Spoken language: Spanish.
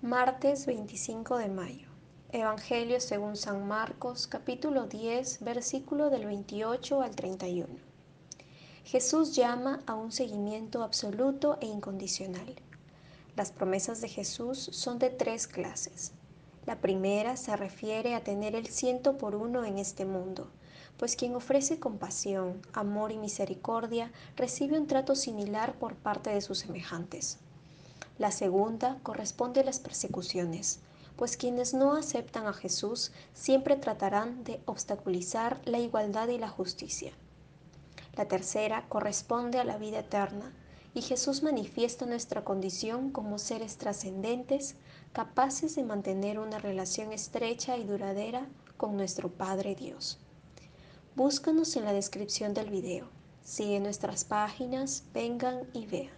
Martes 25 de mayo. Evangelio según San Marcos, capítulo 10, versículo del 28 al 31. Jesús llama a un seguimiento absoluto e incondicional. Las promesas de Jesús son de tres clases. La primera se refiere a tener el ciento por uno en este mundo, pues quien ofrece compasión, amor y misericordia recibe un trato similar por parte de sus semejantes. La segunda corresponde a las persecuciones, pues quienes no aceptan a Jesús siempre tratarán de obstaculizar la igualdad y la justicia. La tercera corresponde a la vida eterna, y Jesús manifiesta nuestra condición como seres trascendentes, capaces de mantener una relación estrecha y duradera con nuestro Padre Dios. Búscanos en la descripción del video. Sigue nuestras páginas, vengan y vean.